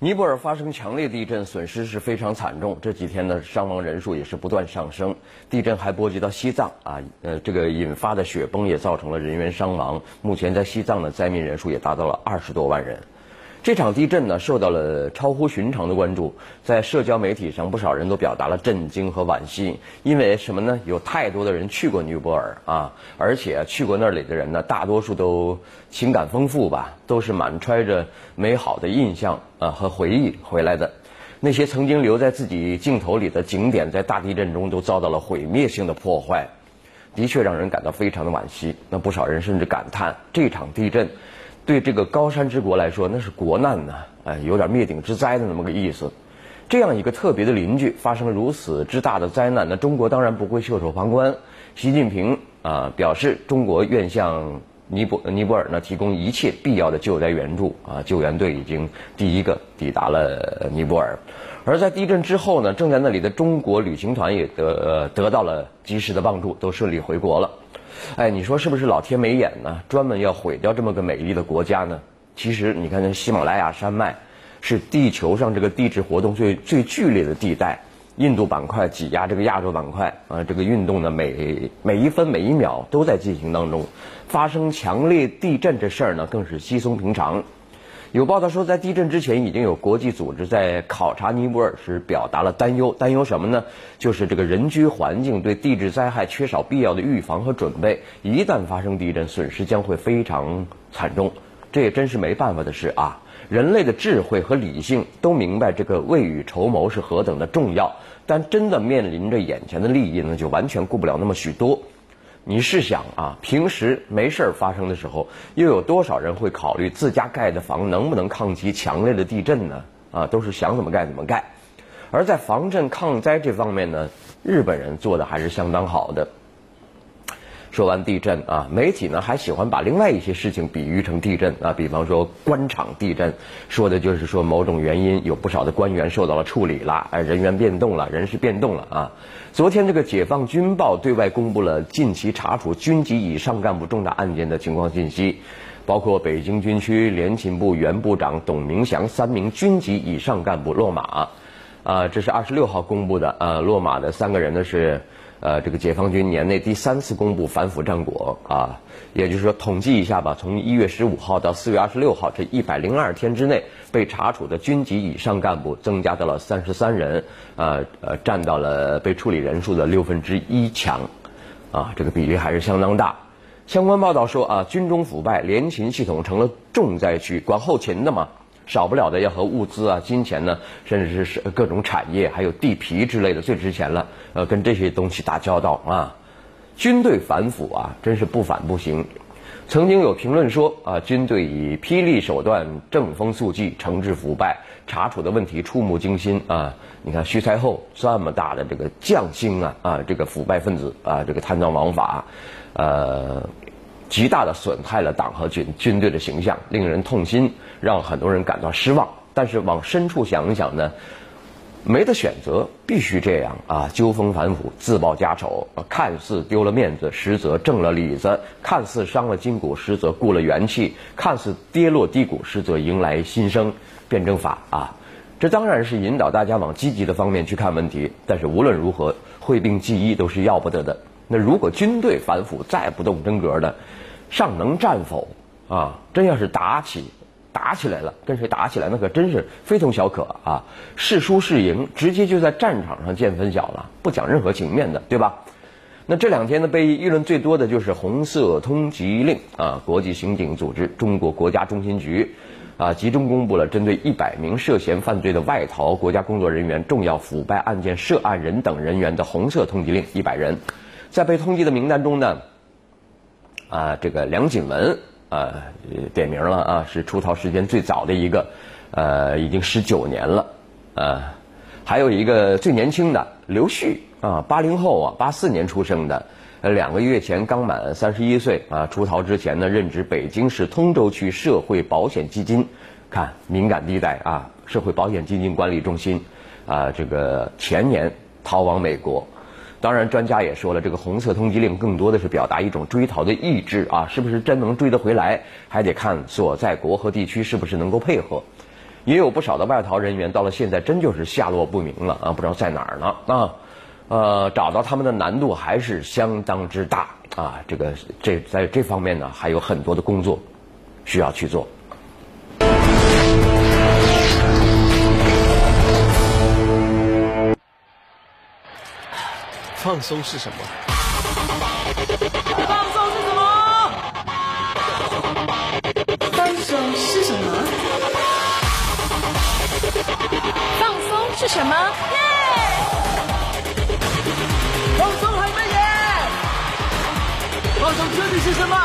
尼泊尔发生强烈地震，损失是非常惨重。这几天呢，伤亡人数也是不断上升。地震还波及到西藏啊，呃，这个引发的雪崩也造成了人员伤亡。目前在西藏的灾民人数也达到了二十多万人。这场地震呢，受到了超乎寻常的关注，在社交媒体上，不少人都表达了震惊和惋惜。因为什么呢？有太多的人去过尼泊尔啊，而且去过那里的人呢，大多数都情感丰富吧，都是满揣着美好的印象啊和回忆回来的。那些曾经留在自己镜头里的景点，在大地震中都遭到了毁灭性的破坏，的确让人感到非常的惋惜。那不少人甚至感叹，这场地震。对这个高山之国来说，那是国难呐，哎，有点灭顶之灾的那么个意思。这样一个特别的邻居发生如此之大的灾难，那中国当然不会袖手旁观。习近平啊表示，中国愿向尼泊尼泊尔呢提供一切必要的救灾援助啊，救援队已经第一个抵达了尼泊尔。而在地震之后呢，正在那里的中国旅行团也得得到了及时的帮助，都顺利回国了。哎，你说是不是老天没眼呢？专门要毁掉这么个美丽的国家呢？其实你看，那喜马拉雅山脉是地球上这个地质活动最最剧烈的地带，印度板块挤压这个亚洲板块啊，这个运动呢，每每一分每一秒都在进行当中，发生强烈地震这事儿呢，更是稀松平常。有报道说，在地震之前，已经有国际组织在考察尼泊尔时表达了担忧。担忧什么呢？就是这个人居环境对地质灾害缺少必要的预防和准备，一旦发生地震，损失将会非常惨重。这也真是没办法的事啊！人类的智慧和理性都明白这个未雨绸缪是何等的重要，但真的面临着眼前的利益呢，就完全顾不了那么许多。你试想啊，平时没事儿发生的时候，又有多少人会考虑自家盖的房能不能抗击强烈的地震呢？啊，都是想怎么盖怎么盖。而在防震抗灾这方面呢，日本人做的还是相当好的。说完地震啊，媒体呢还喜欢把另外一些事情比喻成地震啊，比方说官场地震，说的就是说某种原因有不少的官员受到了处理了，哎，人员变动了，人事变动了啊。昨天这个解放军报对外公布了近期查处军级以上干部重大案件的情况信息，包括北京军区联勤部原部长董明祥三名军级以上干部落马，啊，这是二十六号公布的，呃，落马的三个人呢是。呃，这个解放军年内第三次公布反腐战果啊，也就是说统计一下吧，从一月十五号到四月二十六号这一百零二天之内，被查处的军级以上干部增加到了三十三人，呃呃，占到了被处理人数的六分之一强，啊，这个比例还是相当大。相关报道说啊，军中腐败，联勤系统成了重灾区，管后勤的嘛。少不了的要和物资啊、金钱呢，甚至是各种产业，还有地皮之类的最值钱了。呃，跟这些东西打交道啊，军队反腐啊，真是不反不行。曾经有评论说啊，军队以霹雳手段正风肃纪，惩治腐败，查处的问题触目惊心啊。你看徐才厚这么大的这个将星啊啊，这个腐败分子啊，这个贪赃枉法，呃。极大的损害了党和军军队的形象，令人痛心，让很多人感到失望。但是往深处想一想呢，没得选择，必须这样啊！纠风反腐，自报家丑，看似丢了面子，实则挣了里子；看似伤了筋骨，实则固了元气；看似跌落低谷，实则迎来新生。辩证法啊，这当然是引导大家往积极的方面去看问题。但是无论如何，会病忌医都是要不得的。那如果军队反腐再不动真格的，尚能战否？啊，真要是打起打起来了，跟谁打起来，那可真是非同小可啊！是输是赢，直接就在战场上见分晓了，不讲任何情面的，对吧？那这两天呢，被议论最多的就是红色通缉令啊！国际刑警组织中国国家中心局啊，集中公布了针对一百名涉嫌犯罪的外逃国家工作人员、重要腐败案件涉案人等人员的红色通缉令，一百人。在被通缉的名单中呢，啊，这个梁锦文啊，点名了啊，是出逃时间最早的一个，呃，已经十九年了，啊，还有一个最年轻的刘旭啊，八零后啊，八四年出生的，两个月前刚满三十一岁啊，出逃之前呢，任职北京市通州区社会保险基金，看敏感地带啊，社会保险基金管理中心，啊，这个前年逃往美国。当然，专家也说了，这个红色通缉令更多的是表达一种追逃的意志啊，是不是真能追得回来，还得看所在国和地区是不是能够配合。也有不少的外逃人员到了现在真就是下落不明了啊，不知道在哪儿呢啊，呃，找到他们的难度还是相当之大啊，这个这在这方面呢还有很多的工作需要去做。放松是什么？放松是什么？放松是什么？放松是什么？耶！放松还没耶！放松究底是什么？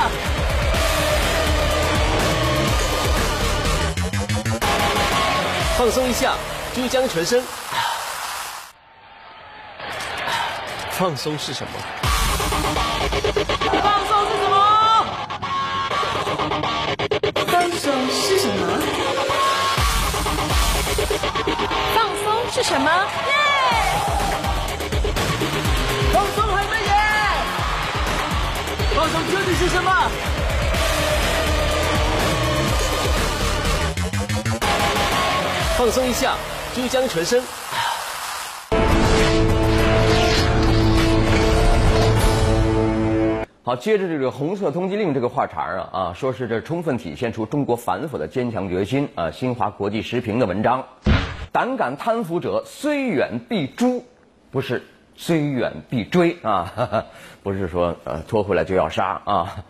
放松一下，珠江全身。放松是什么？放松是什么？放松是什么？放松是什么？耶！放松还没耶！放松究竟是什么？放松一下，珠江全身。好，接着这个红色通缉令这个话茬啊啊，说是这充分体现出中国反腐的坚强决心啊。新华国际时评的文章，胆敢贪腐者虽远必诛，不是虽远必追啊，哈 哈不是说呃拖回来就要杀啊。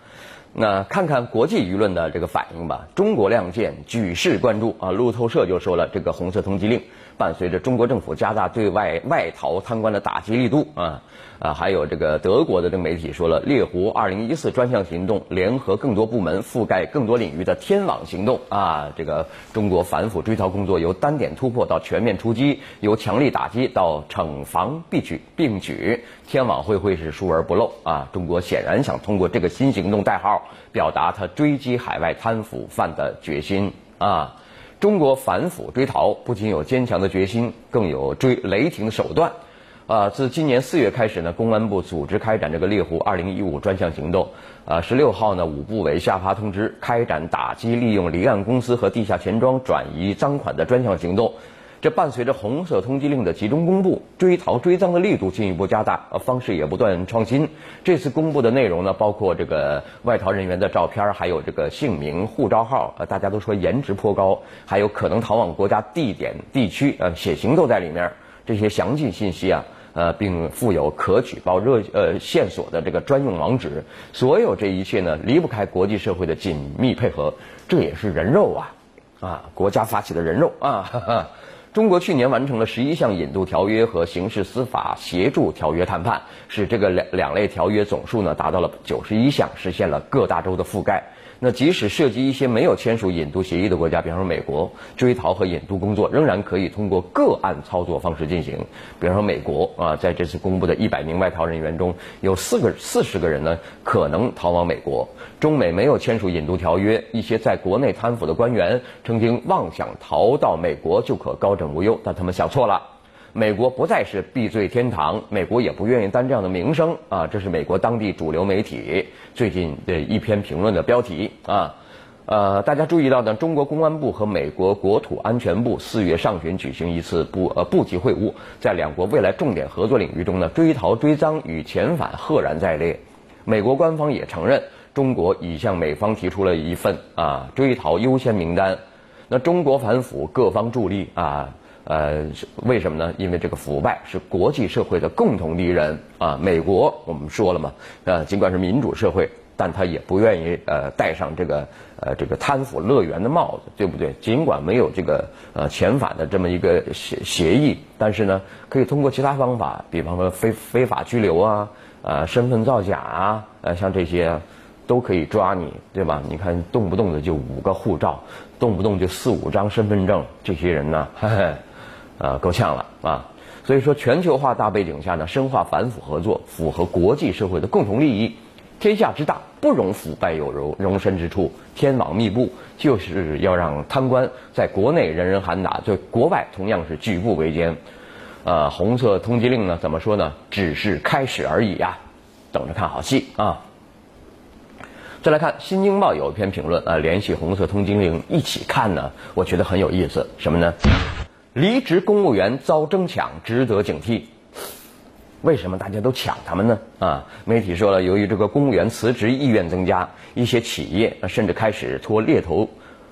那看看国际舆论的这个反应吧，中国亮剑，举世关注啊。路透社就说了，这个红色通缉令伴随着中国政府加大对外外逃贪官的打击力度啊啊，还有这个德国的这个媒体说了，猎狐二零一四专项行动联合更多部门覆盖更多领域的天网行动啊，这个中国反腐追逃工作由单点突破到全面出击，由强力打击到惩防并举并举，天网恢恢是疏而不漏啊。中国显然想通过这个新行动代号。表达他追击海外贪腐犯的决心啊！中国反腐追逃不仅有坚强的决心，更有追雷霆的手段啊！自今年四月开始呢，公安部组织开展这个猎狐二零一五专项行动啊，十六号呢，五部委下发通知，开展打击利用离岸公司和地下钱庄转移赃款的专项行动。这伴随着红色通缉令的集中公布，追逃追赃的力度进一步加大，呃，方式也不断创新。这次公布的内容呢，包括这个外逃人员的照片，还有这个姓名、护照号，呃，大家都说颜值颇高，还有可能逃往国家地点、地区，呃，血型都在里面。这些详尽信息啊，呃，并附有可举报热呃线索的这个专用网址。所有这一切呢，离不开国际社会的紧密配合，这也是人肉啊，啊，国家发起的人肉啊。哈哈中国去年完成了十一项引渡条约和刑事司法协助条约谈判，使这个两两类条约总数呢达到了九十一项，实现了各大洲的覆盖。那即使涉及一些没有签署引渡协议的国家，比方说美国，追逃和引渡工作仍然可以通过个案操作方式进行。比方说美国啊，在这次公布的一百名外逃人员中，有四个四十个人呢可能逃往美国。中美没有签署引渡条约，一些在国内贪腐的官员曾经妄想逃到美国就可高枕无忧，但他们想错了。美国不再是避罪天堂，美国也不愿意担这样的名声啊！这是美国当地主流媒体最近的一篇评论的标题啊。呃，大家注意到呢，中国公安部和美国国土安全部四月上旬举行一次部呃部级会晤，在两国未来重点合作领域中呢，追逃追赃与遣返赫然在列。美国官方也承认，中国已向美方提出了一份啊追逃优先名单。那中国反腐各方助力啊。呃，为什么呢？因为这个腐败是国际社会的共同敌人啊！美国我们说了嘛，呃，尽管是民主社会，但他也不愿意呃戴上这个呃这个贪腐乐园的帽子，对不对？尽管没有这个呃遣返的这么一个协协议，但是呢，可以通过其他方法，比方说非非法拘留啊，呃，身份造假啊，呃，像这些都可以抓你，对吧？你看动不动的就五个护照，动不动就四五张身份证，这些人呢，嘿嘿。呃，够呛了啊！所以说，全球化大背景下呢，深化反腐合作，符合国际社会的共同利益。天下之大，不容腐败有容容身之处，天网密布，就是要让贪官在国内人人喊打，在国外同样是举步维艰。呃，红色通缉令呢，怎么说呢？只是开始而已呀，等着看好戏啊！再来看《新京报》有一篇评论啊，联系红色通缉令一起看呢，我觉得很有意思。什么呢？离职公务员遭争抢，值得警惕。为什么大家都抢他们呢？啊，媒体说了，由于这个公务员辞职意愿增加，一些企业甚至开始托猎头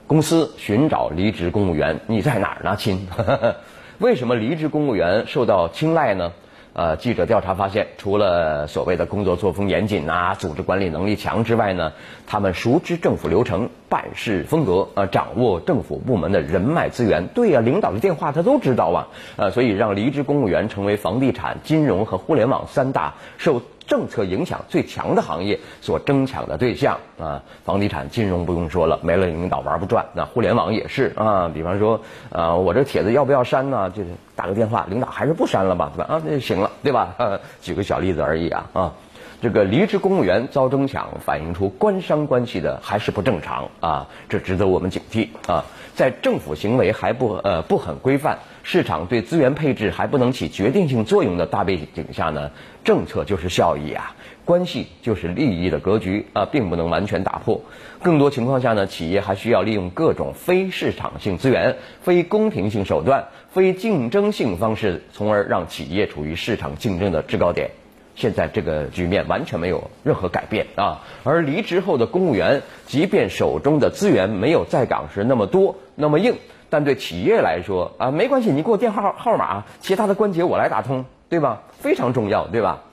公司寻找离职公务员。你在哪儿呢，亲？为什么离职公务员受到青睐呢？呃，记者调查发现，除了所谓的工作作风严谨啊、组织管理能力强之外呢，他们熟知政府流程、办事风格，呃，掌握政府部门的人脉资源。对呀，领导的电话他都知道啊。呃，所以让离职公务员成为房地产、金融和互联网三大受。政策影响最强的行业所争抢的对象啊，房地产、金融不用说了，没了领导玩不转。那互联网也是啊，比方说啊，我这帖子要不要删呢？就是打个电话，领导还是不删了吧，对吧？啊，那就行了，对吧？举个小例子而已啊啊，这个离职公务员遭争抢，反映出官商关系的还是不正常啊，这值得我们警惕啊。在政府行为还不呃不很规范。市场对资源配置还不能起决定性作用的大背景下呢，政策就是效益啊，关系就是利益的格局啊，并不能完全打破。更多情况下呢，企业还需要利用各种非市场性资源、非公平性手段、非竞争性方式，从而让企业处于市场竞争的制高点。现在这个局面完全没有任何改变啊，而离职后的公务员，即便手中的资源没有在岗时那么多、那么硬。但对企业来说啊，没关系，你给我电话号码，其他的关节我来打通，对吧？非常重要，对吧？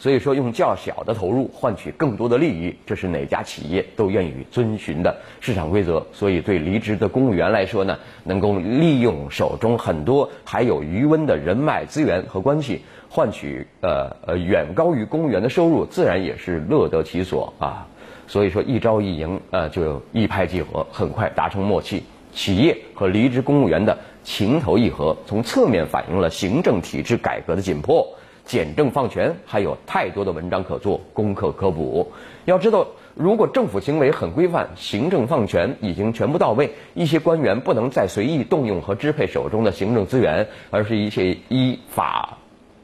所以说，用较小的投入换取更多的利益，这是哪家企业都愿意遵循的市场规则。所以，对离职的公务员来说呢，能够利用手中很多还有余温的人脉资源和关系，换取呃呃远高于公务员的收入，自然也是乐得其所啊。所以说，一招一赢，呃，就一拍即合，很快达成默契。企业和离职公务员的情投意合，从侧面反映了行政体制改革的紧迫。简政放权还有太多的文章可做，功课可补。要知道，如果政府行为很规范，行政放权已经全部到位，一些官员不能再随意动用和支配手中的行政资源，而是一些依法，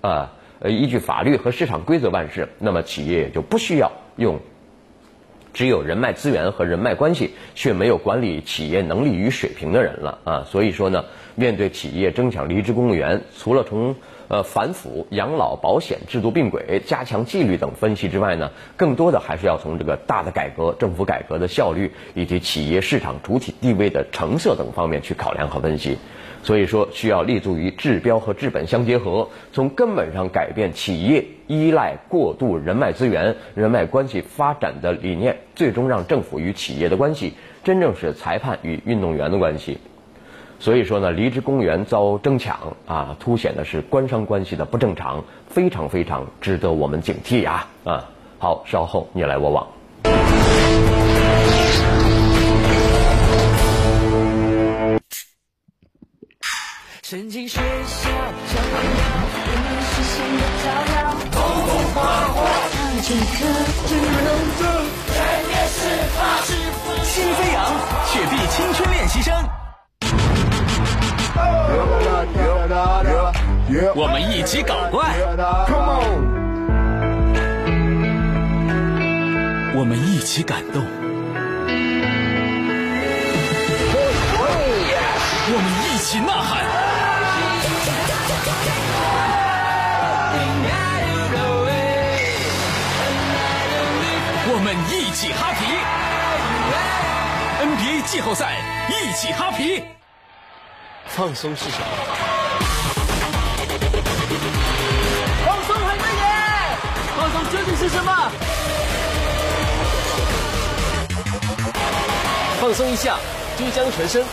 啊呃依据法律和市场规则办事，那么企业也就不需要用。只有人脉资源和人脉关系，却没有管理企业能力与水平的人了啊！所以说呢，面对企业争抢离职公务员，除了从呃反腐、养老保险制度并轨、加强纪律等分析之外呢，更多的还是要从这个大的改革、政府改革的效率以及企业市场主体地位的成色等方面去考量和分析。所以说，需要立足于治标和治本相结合，从根本上改变企业依赖过度人脉资源、人脉关系发展的理念，最终让政府与企业的关系真正是裁判与运动员的关系。所以说呢，离职公务员遭争抢啊，凸显的是官商关系的不正常，非常非常值得我们警惕啊啊！好，稍后你来我往。曾经学校小朋友，我们是谁的骄傲？红红花花，唱起歌，真隆重。全面释放，心飞扬，雪碧青春练习生。我们一起搞怪，我们一起感动，我们一起呐喊。起哈皮，NBA 季后赛一起哈皮，放松是什么？放松很美耶！放松究竟是什么？放松一下，珠江全身。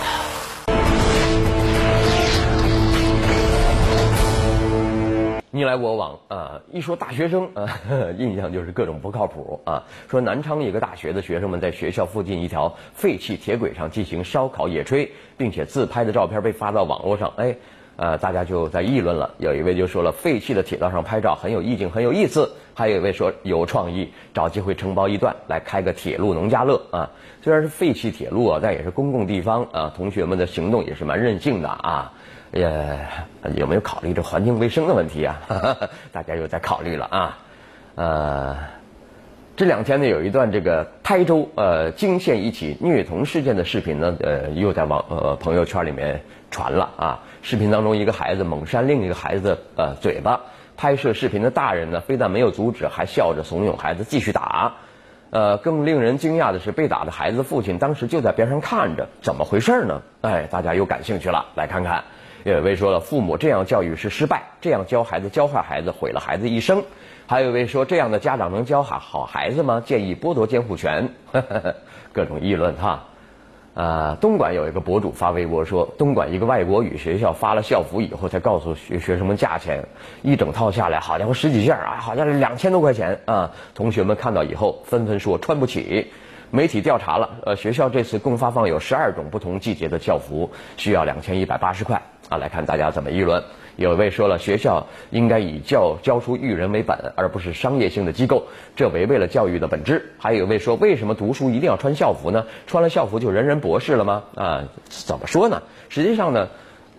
你来我往啊！一说大学生啊，印象就是各种不靠谱啊。说南昌一个大学的学生们在学校附近一条废弃铁轨上进行烧烤野炊，并且自拍的照片被发到网络上，哎，呃，大家就在议论了。有一位就说了，废弃的铁道上拍照很有意境，很有意思。还有一位说有创意，找机会承包一段来开个铁路农家乐啊。虽然是废弃铁路啊，但也是公共地方啊。同学们的行动也是蛮任性的啊。也有没有考虑这环境卫生的问题啊？大家又在考虑了啊。呃，这两天呢，有一段这个台州呃惊现一起虐童事件的视频呢，呃，又在网呃朋友圈里面传了啊。视频当中，一个孩子猛扇另一个孩子呃嘴巴，拍摄视频的大人呢，非但没有阻止，还笑着怂恿孩子继续打。呃，更令人惊讶的是，被打的孩子父亲当时就在边上看着，怎么回事呢？哎，大家又感兴趣了，来看看。有一位说了，父母这样教育是失败，这样教孩子教坏孩子，毁了孩子一生。还有一位说，这样的家长能教好好孩子吗？建议剥夺监护权。各种议论哈。啊，东莞有一个博主发微博说，东莞一个外国语学校发了校服以后，才告诉学学生们价钱，一整套下来，好家伙十几件啊，好像是两千多块钱啊。同学们看到以后纷纷说穿不起。媒体调查了，呃，学校这次共发放有十二种不同季节的校服，需要两千一百八十块啊。来看大家怎么议论。有一位说了，学校应该以教教书育人为本，而不是商业性的机构，这违背了教育的本质。还有一位说，为什么读书一定要穿校服呢？穿了校服就人人博士了吗？啊，怎么说呢？实际上呢，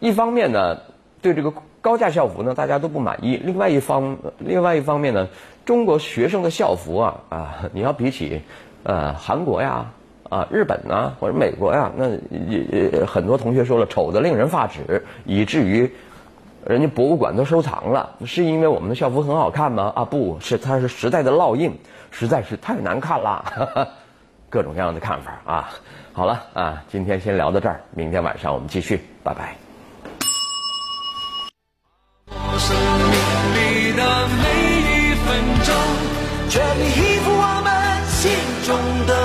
一方面呢，对这个高价校服呢，大家都不满意；另外一方，另外一方面呢，中国学生的校服啊啊，你要比起。呃，韩国呀，啊，日本呐，或者美国呀，那也很多同学说了，丑的令人发指，以至于人家博物馆都收藏了，是因为我们的校服很好看吗？啊，不是，它是时代的烙印，实在是太难看了，各种各样的看法啊。好了啊，今天先聊到这儿，明天晚上我们继续，拜拜。生命里的每一分钟，全力以赴我们心中的。